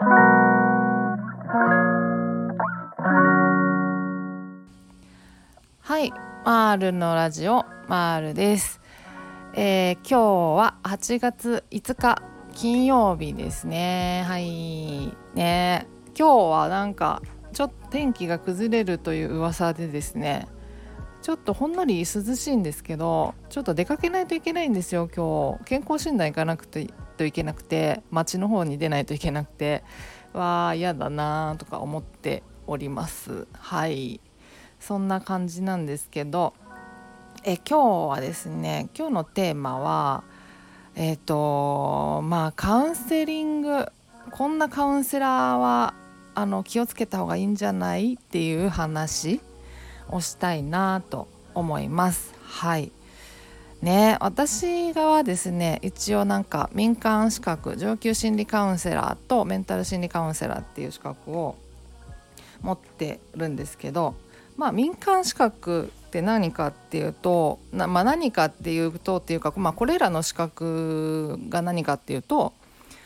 はいマールのラジオマールです。えー、今日は8月5日金曜日ですね。はい。ね。今日はなんかちょっと天気が崩れるという噂でですね。ちょっとほんのり涼しいんですけどちょっと出かけないといけないんですよ今日。健康診断行かなくてといけなくて町の方に出ないといけなくてわあ嫌だなとか思っております。はい。そんな感じなんですけどえ今日はですね今日のテーマはえっ、ー、とまあカウンセリングこんなカウンセラーはあの気をつけた方がいいんじゃないっていう話をしたいなと思います。はい。ね私がはですね一応なんか民間資格上級心理カウンセラーとメンタル心理カウンセラーっていう資格を持ってるんですけどまあ民間資格って何かっていうとな、まあ、何かっていうとっていうか、まあ、これらの資格が何かっていうと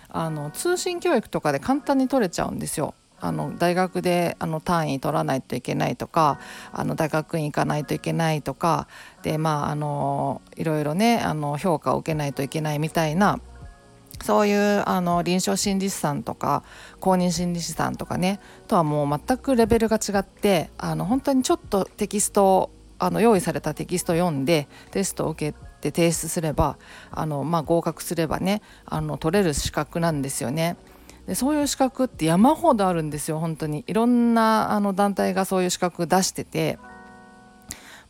あの通信教育とかで簡単に取れちゃうんですよ。あの大学であの単位取らないといけないとかあの大学院行かないといけないとかでまああのいろいろねあの評価を受けないといけないみたいなそういうあの臨床心理士さんとか公認心理師さんとかねとはもう全くレベルが違ってあの本当にちょっとテキストあの用意されたテキスト読んでテストを受けて提出すればあの、まあ、合格すればねあの取れる資格なんですよね。でそういう資格って山ほどあるんですよ本当に。いろんなあの団体がそういう資格出してて。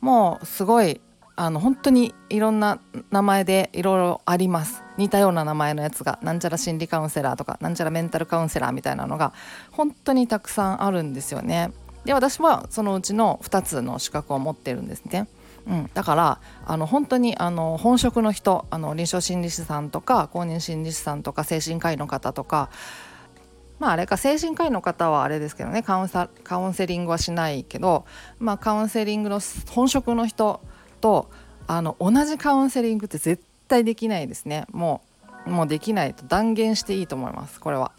もうすごいあの本当にいろんな名前でいろいろあります。似たような名前のやつがなんちゃら心理カウンセラーとかなんちゃらメンタルカウンセラーみたいなのが本当にたくさんあるんですよね。で私はそのうちの2つの資格を持ってるんですね。うん、だからあの本当にあの本職の人あの臨床心理士さんとか公認心理士さんとか精神科医の方とかまああれか精神科医の方はあれですけどねカウンサカウンセリングはしないけど、まあ、カウンセリングの本職の人とあの同じカウンセリングって絶対できないですねもうもうできないと断言していいと思いますこれは。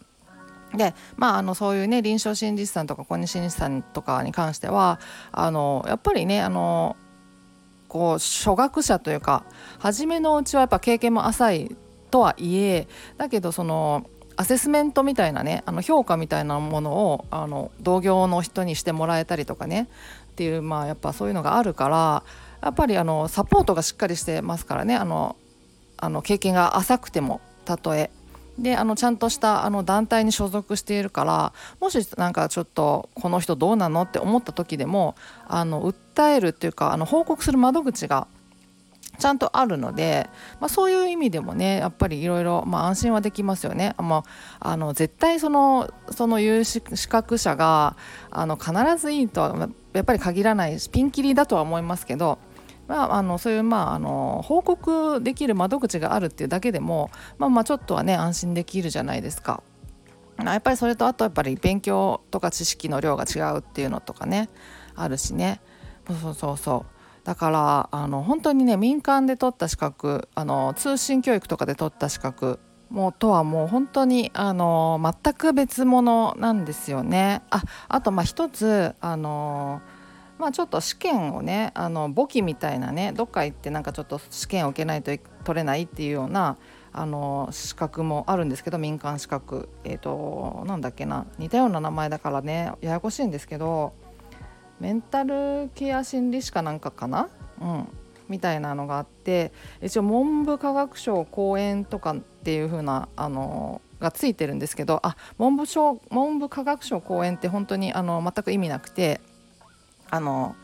でまあ、あのそういうね臨床心理士さんとか公認心理士さんとかに関してはあのやっぱりねあのこう初学者というか初めのうちはやっぱ経験も浅いとはいえだけどそのアセスメントみたいなねあの評価みたいなものをあの同業の人にしてもらえたりとかねっていうまあやっぱそういうのがあるからやっぱりあのサポートがしっかりしてますからねあのあの経験が浅くてもたとえであのちゃんとしたあの団体に所属しているからもしなんかちょっとこの人どうなのって思った時でもあの訴えるっていうかあの報告する窓口がちゃんとあるので、まあ、そういう意味でもねやっぱりいろいろ安心はできますよね。まあ、あの絶対そのその有資格者があの必ずいいとはやっぱり限らないしピンキリだとは思いますけどまあ、あのそういう、まあ、あの報告できる窓口があるっていうだけでも、まあ、まあちょっとはね安心できるじゃないですか。やっぱりそれとあとやっぱり勉強とか知識の量が違うっていうのとかねあるしねそうそうそうだからあの本当にね民間で取った資格あの通信教育とかで取った資格もとはもう本当にあの全く別物なんですよね。ああとまあ一つあのまあ、ちょっと試験をねあの簿記みたいなねどっか行ってなんかちょっと試験を受けないと取れないっていうようなあの資格もあるんですけど民間資格。えっ、ー、となんだっけな。似たような名前だからねややこしいんですけどメンタルケア心理士かなんかかな？うん。みたいなのがあって一応文部科学省講演とかっていう風なあのがついてるんですけどあ文部省文部科学省講演って本当にあの全く意味なくてあの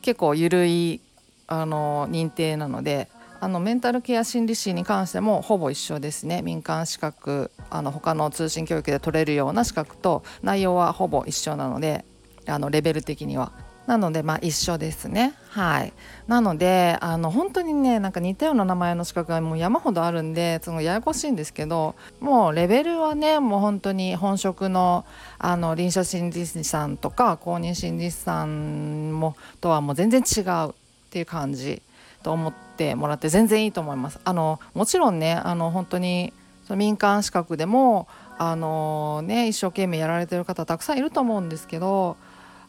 結構緩いあの認定なのであのメンタルケア心理士に関してもほぼ一緒ですね。民間資格あの他の通信教育で取れるような資格と内容はほぼ一緒なのであのレベル的には。なのでまあ一緒ですね。はい。なのであの本当にねなんか似たような名前の資格がもう山ほどあるんでそのややこしいんですけどもうレベルはねもう本当に本職のあの臨床心理士さんとか公認心理師さんもとはもう全然違うっていう感じと思ってもらって全然いいと思います。あのもちろんねあの本当に民間資格でもあのね一生懸命やられてる方たくさんいると思うんですけど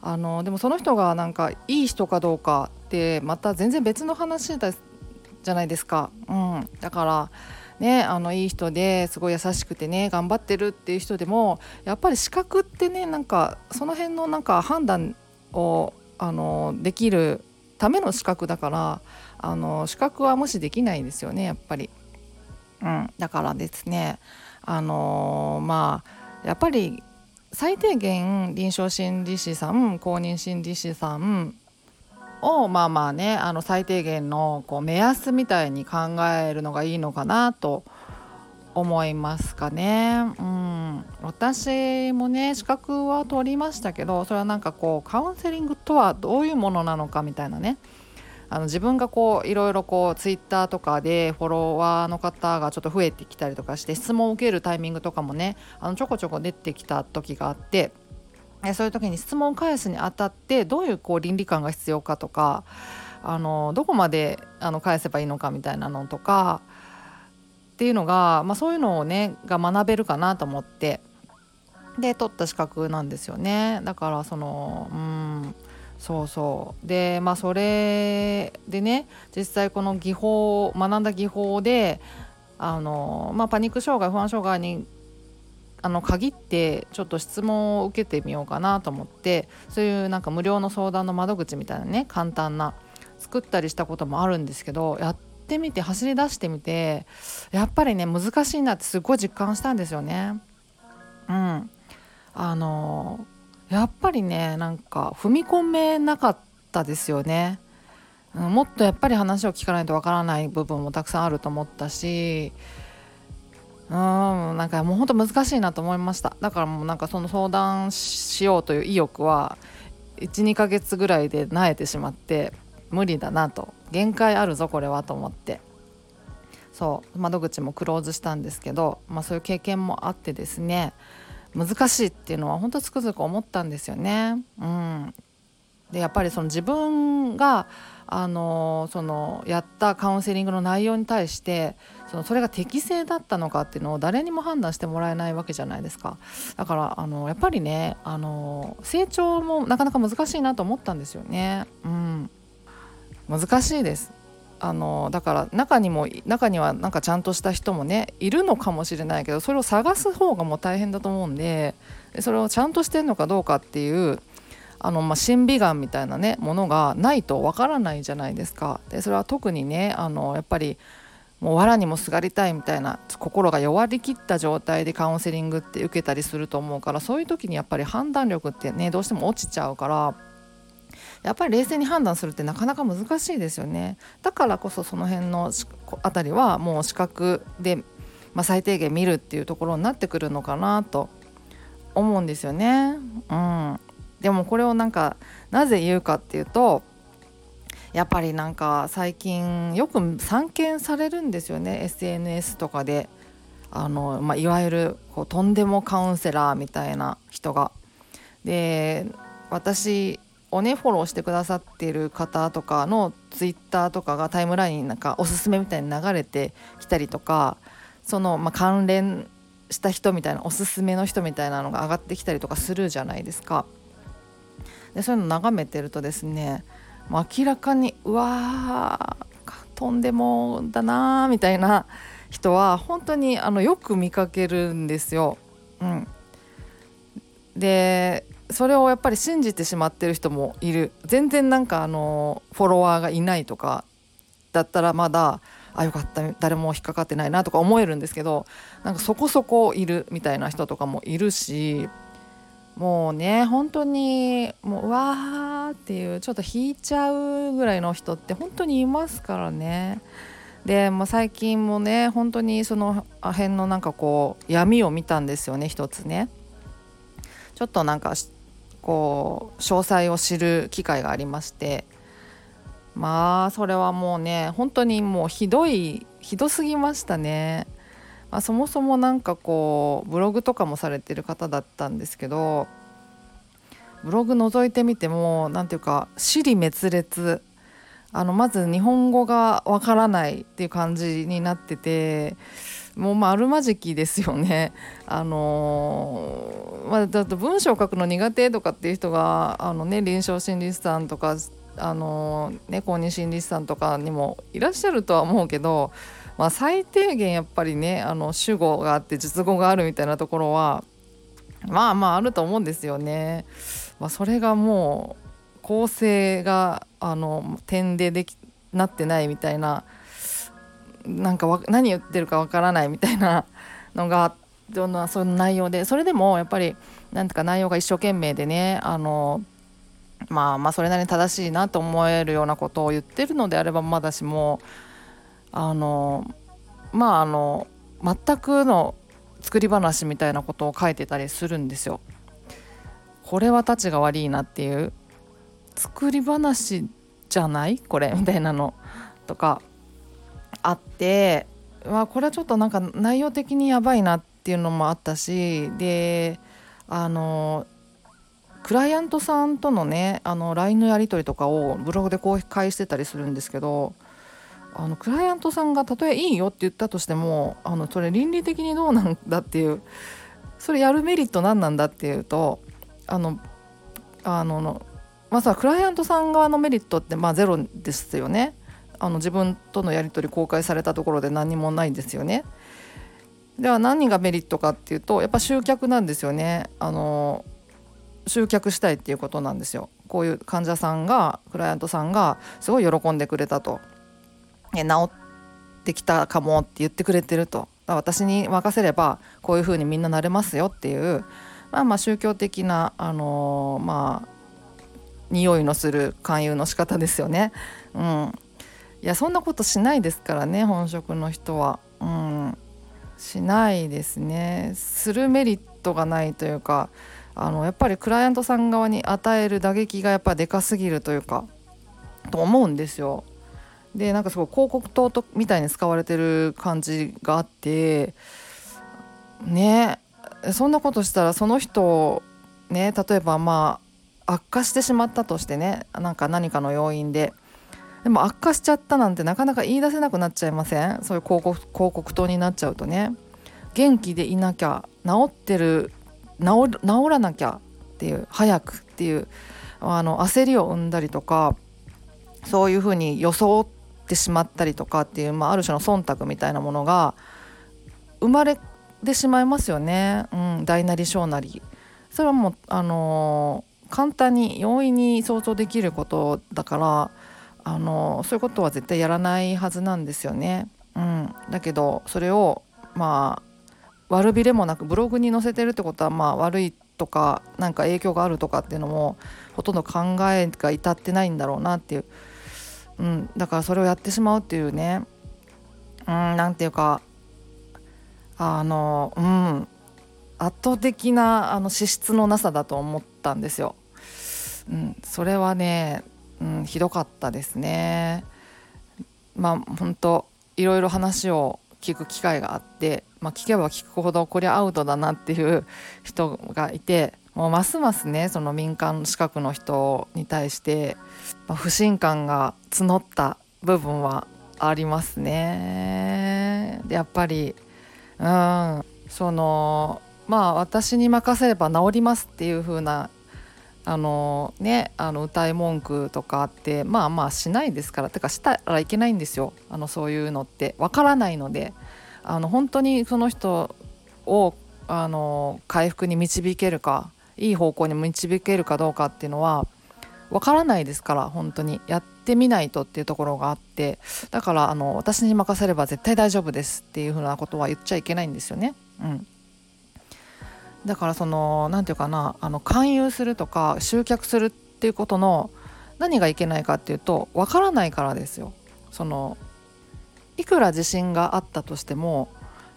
あのでもその人がなんかいい人かどうかってまた全然別の話だじゃないですか。うん、だからね、あのいい人ですごい優しくてね頑張ってるっていう人でもやっぱり資格ってねなんかその辺のなんか判断をあのできるための資格だからあの資格は無視できないんですよねやっぱり。うん、だからですねあのまあやっぱり最低限臨床心理士さん公認心理士さんをまあまあねあの最低限のこう目安みたいに考えるのがいいのかなと思いますかね。うん、私もね資格は取りましたけどそれはなんかこうカウンセリングとはどういうものなのかみたいなねあの自分がこういろいろこうツイッターとかでフォロワーの方がちょっと増えてきたりとかして質問を受けるタイミングとかもねあのちょこちょこ出てきた時があってそういう時に質問を返すにあたってどういうこう倫理観が必要かとかあのどこまであの返せばいいのかみたいなのとかっていうのが、まあ、そういうのをねが学べるかなと思って。で取った資格なんですよね。だからそのうん。そうそうでまあそれでね実際この技法学んだ技法であの、まあ、パニック障害不安障害にあの限ってちょっと質問を受けてみようかなと思ってそういうなんか無料の相談の窓口みたいなね簡単な作ったりしたこともあるんですけどやってみて走り出してみてやっぱりね難しいなってすごい実感したんですよね。うん、あのやっぱりねなんか踏み込めなかったですよね。うんもっとやっぱり話を聞かないとわからない部分もたくさんあると思ったしうんなんかもうほんと難しいなと思いました。だからもうなんかその相談しようという意欲は12ヶ月ぐらいで萎えてしまって無理だなと。限界あるぞこれはと思って。そう。窓口もクローズしたんですけど、まあ、そういう経験もあってですね難しいっていうのは本当つくづく思ったんですよね。うん、でやっぱりその自分があのそのやったカウンセリングの内容に対してそのそれが適正だったのかっていうのを誰にも判断してもらえないわけじゃないですかだからあのやっぱりねあの成長もなかなか難しいなと思ったんですよね。うん、難しいですあのだから中にも中にはなんかちゃんとした人もねいるのかもしれないけどそれを探す方がもう大変だと思うんでそれをちゃんとしてるのかどうかっていうあの、まあ、審美眼みたいなねものがないとわからないじゃないですか。でそれは特にねあのやっぱりもう藁にもすがりたいみたいな心が弱りきった状態でカウンセリングって受けたりすると思うからそういう時にやっぱり判断力ってねどうしても落ちちゃうからやっぱり冷静に判断するってなかなか難しいですよねだからこそその辺のあたりはもう視覚で、まあ、最低限見るっていうところになってくるのかなと思うんですよね。うん、でもこれをなんかなぜ言うかっていうとやっぱりなんか最近よく散見されるんですよね SNS とかであの、まあ、いわゆるこうとんでもカウンセラーみたいな人が。で私をねフォローしてくださっている方とかのツイッターとかがタイムラインになんかおすすめみたいに流れてきたりとかその、まあ、関連した人みたいなおすすめの人みたいなのが上がってきたりとかするじゃないですか。でそういうの眺めてるとですね明らかにうわーとんでもだなーみたいな人は本当にあのよく見かけるんですよ。うん、でそれをやっぱり信じてしまってる人もいる全然なんかあのフォロワーがいないとかだったらまだあよかった誰も引っかかってないなとか思えるんですけどなんかそこそこいるみたいな人とかもいるしもうね本当にもううわーっていうちょっと引いちゃうぐらいの人って本当にいますからね。で、まあ、最近もね本当にその辺のなんかこう闇を見たんですよね一つね。ちょっとなんかこう詳細を知る機会がありましてまあそれはもうね本当にもうひどいひどすぎましたね。まあ、そもそも何かこうブログとかもされてる方だったんですけどブログ覗いてみても何ていうか尻滅裂あのまず日本語がわからないっていう感じになっててもうまあるまじきですよね。あのー、まあ、だって文章を書くの苦手とかっていう人があの、ね、臨床心理士さんとか、あのー、ね、公認心理師さんとかにもいらっしゃるとは思うけど、まあ、最低限やっぱりねあの主語があって述語があるみたいなところはまあまああると思うんですよね。まあ、それがもう構成があの点でできなってないみたいななんか何言ってるかわからないみたいなのがどんなそういう内容でそれでもやっぱりなんていうか内容が一生懸命でねあのまあまあそれなりに正しいなと思えるようなことを言ってるのであればまだしもあのまああの全くの作り話みたいなことを書いてたりするんですよ。これはたちが悪いなっていう。作り話じゃない？これ。みたいなのとか。あってわこれはちょっとなんか内容的にやばいなっていうのもあったしであのクライアントさんとのねあの LINE のやり取りとかをブログで公開してたりするんですけどあのクライアントさんがたとえいいよって言ったとしてもあのそれ倫理的にどうなんだっていうそれやるメリット何なんだっていうとあのあのまずはクライアントさん側のメリットってまあゼロですよね。あの自分とのやり取り公開されたところで何もないんですよね。では何がメリットかっていうとやっぱ集客なんですよね。あの集客したいっていうことなんですよ。こういう患者さんがクライアントさんがすごい喜んでくれたと。治ってきたかもって言ってくれてると。私に任せればこういうふうにみんななれますよっていうまあまあ宗教的なあのー、まあ匂いのする勧誘の仕方ですよね。うん、いやそんなことしないですからね本職の人は。うん、しないですねするメリットがないというかあのやっぱりクライアントさん側に与える打撃がやっぱでかすぎるというかと思うんですよ。でなんかすごい広告塔とみたいに使われてる感じがあってねそんなことしたらその人ね例えばまあ悪化してしまったとしてねなんか何かの要因ででも悪化しちゃったなんてなかなか言い出せなくなっちゃいません？そういう広告広告塔になっちゃうとね。元気でいなきゃ治ってる治らなきゃっていう早くっていうあの焦りを生んだりとかそういうふうに装ってしまったりとかっていう、まあ、ある種の忖度みたいなものが生まれてしまいますよね、うん、大なり小なり。それはもう、あのー、簡単に容易に想像できることだからあのそういうことは絶対やらないはずなんですよね。うん、だけどそれをまあ悪びれもなくブログに載せてるってことはまあ悪いとかなんか影響があるとかっていうのもほとんど考えが至ってないんだろうなっていう、うん、だからそれをやってしまうっていうね。うん。ていうかあのうん。圧倒的なあの資質のなさだと思ったんですよ。うん、それはねうん、ひどかったですね。まあ本当いろいろ話を聞く機会があって、まあ、聞けば聞くほどこりゃアウトだなっていう人がいてもうますますねその民間資格の人に対して、まあ、不信感が募った部分はありますね。やっぱりうんそのまあ私に任せれば治りますっていう風なあのねあの歌い文句とかってまあまあしないですからてかしたらいけないんですよ。あのそういうのって。わからないので。あの本当にその人をあの回復に導けるかいい方向に導けるかどうかっていうのはわからないですから本当に。やってみないとっていうところがあって。だからあの私に任せれば絶対大丈夫ですっていうふうなことは言っちゃいけないんですよね。うん。だからその何て言うかなあの勧誘するとか集客するっていうことの何がいけないかっていうと分からないからですよ。そのいくら自信があったとしても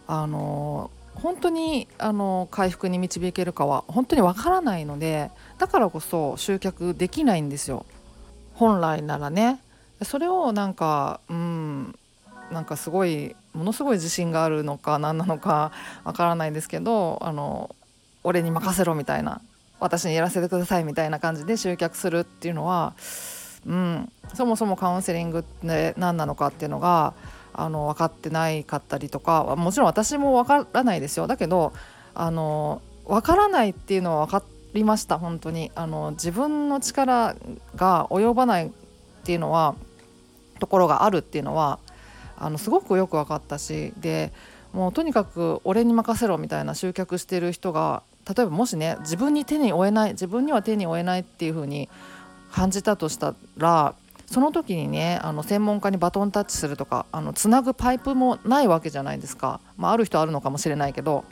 あの本当にあの回復に導けるかは本当に分からないのでだからこそ集客できないんですよ本来ならね。それをなんかうんなんかすごいものすごい自信があるのか何なのかわからないですけどあの俺に任せろみたいな私にやらせてくださいみたいな感じで集客するっていうのは、うん、そもそもカウンセリングって何なのかっていうのがあの分かってないかったりとかもちろん私も分からないですよ。だけどあの分からないっていうのは分かりました本当に。あの自分の力が及ばないっていうのはところがあるっていうのはあのすごくよく分かったしでもうとにかく俺に任せろみたいな集客してる人が例えばもしね自分に手に負えない自分には手に負えないっていう風に感じたとしたらその時にねあの専門家にバトンタッチするとかあのつなぐパイプもないわけじゃないですか、まあ、ある人あるのかもしれないけど、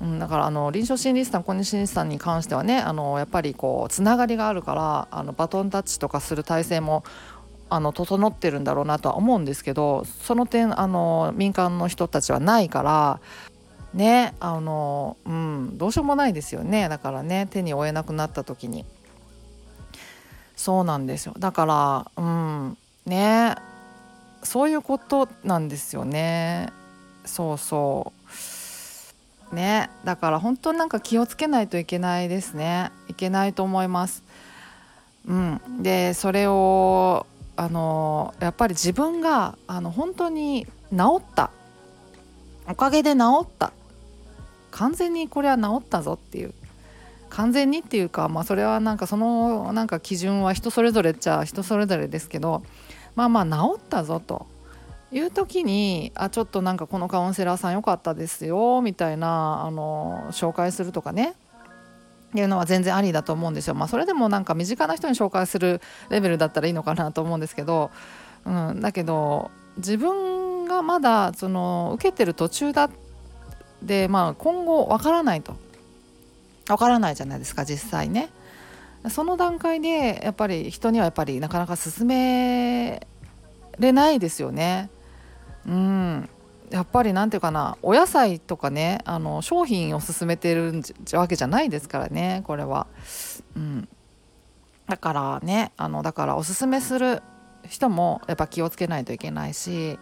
うん、だからあの臨床心理士さん公認心理士さんに関してはねあのやっぱりこうつながりがあるからあのバトンタッチとかする体制もあの整ってるんだろうなとは思うんですけどその点あの民間の人たちはないからねあのうんどうしようもないですよね。だからね手に負えなくなった時に。そうなんですよ。だからうんねそういうことなんですよね。そうそう。ねだから本当なんか気をつけないといけないですね。いけないと思います。うんでそれをあのやっぱり自分があの本当に治った。おかげで治った。完全にこれは治ったぞっていう完全にっていうか、まあ、それはなんかそのなんか基準は人それぞれっちゃ人それぞれですけどまあまあ治ったぞという時にあちょっとなんかこのカウンセラーさん良かったですよみたいなあの紹介するとかねっていうのは全然ありだと思うんですよ。まあ、それでもなんか身近な人に紹介するレベルだったらいいのかなと思うんですけど、うん、だけど自分がまだその受けてる途中だっで、まあ、今後わからないとわからないじゃないですか実際ね。その段階でやっぱり人にはやっぱりなかなか進めれないですよね。うんやっぱり何て言うかなお野菜とかねあの商品を勧めてるわけじゃないですからねこれは。うん、だからねあのだからおすすめする人もやっぱ気をつけないといけないし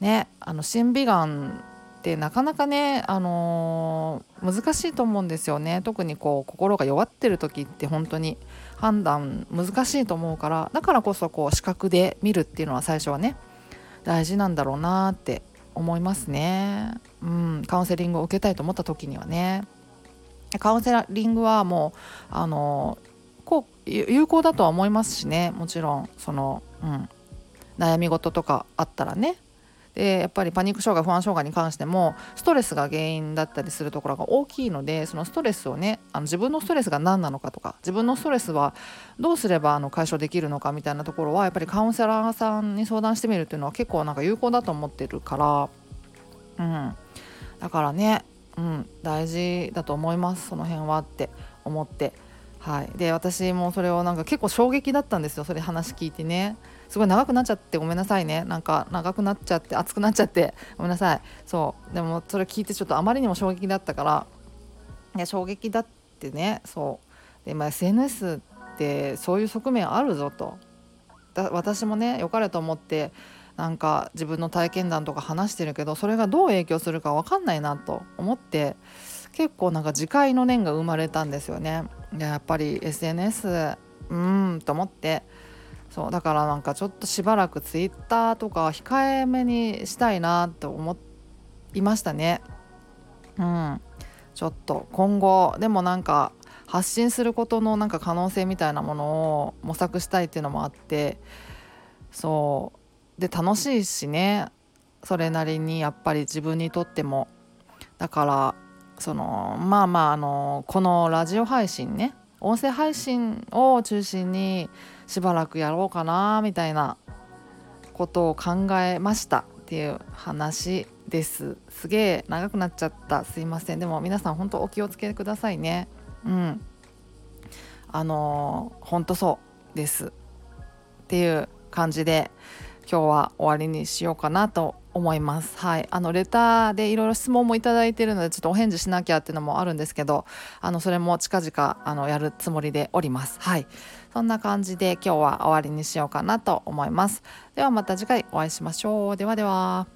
ねあの審美眼ってなかなかね、あのー、難しいと思うんですよね。特にこう心が弱ってる時って本当に判断難しいと思うからだからこそこう視覚で見るっていうのは最初はね大事なんだろうなって思いますね。うん、カウンセリングを受けたいと思った時にはね。カウンセリングはもうあのこう有効だとは思いますしね。もちろんその、うん、悩み事とかあったらね。でやっぱりパニック障害不安障害に関してもストレスが原因だったりするところが大きいのでそのストレスをねあの自分のストレスが何なのかとか自分のストレスはどうすればあの解消できるのかみたいなところはやっぱりカウンセラーさんに相談してみるっていうのは結構なんか有効だと思ってるからうん。だからねうん大事だと思いますその辺はって思って。はい、で私もそれをなんか結構衝撃だったんですよ。それ話聞いてね。すごい長くなっちゃってごめんなさいね。なんか長くなっちゃって熱くなっちゃってごめんなさい。そう。でもそれ聞いてちょっとあまりにも衝撃だったから。いや衝撃だってね。そう。で、ま、SNS ってそういう側面あるぞと。だ私もね良かれと思ってなんか自分の体験談とか話してるけどそれがどう影響するか分かんないなと思って結構なんか自戒の念が生まれたんですよね。やっぱり SNS うんと思って。そうだからなんかちょっとしばらくツイッターとか控えめにしたいなと思いましたね。うん。ちょっと今後でもなんか発信することのなんか可能性みたいなものを模索したいっていうのもあって。そう。で楽しいしね。それなりにやっぱり自分にとっても。だからそのまあまああのこのラジオ配信ね音声配信を中心にしばらくやろうかなみたいなことを考えましたっていう話です。すげえ長くなっちゃった。すいません。でも皆さん本当お気をつけくださいね。うん。あの本当そうです。っていう感じで今日は終わりにしようかなと思います。はい、あのレターでいろいろ質問もいただいているのでちょっとお返事しなきゃっていうのもあるんですけどあのそれも近々あのやるつもりでおります。はいそんな感じで今日は終わりにしようかなと思います。ではまた次回お会いしましょう。ではでは。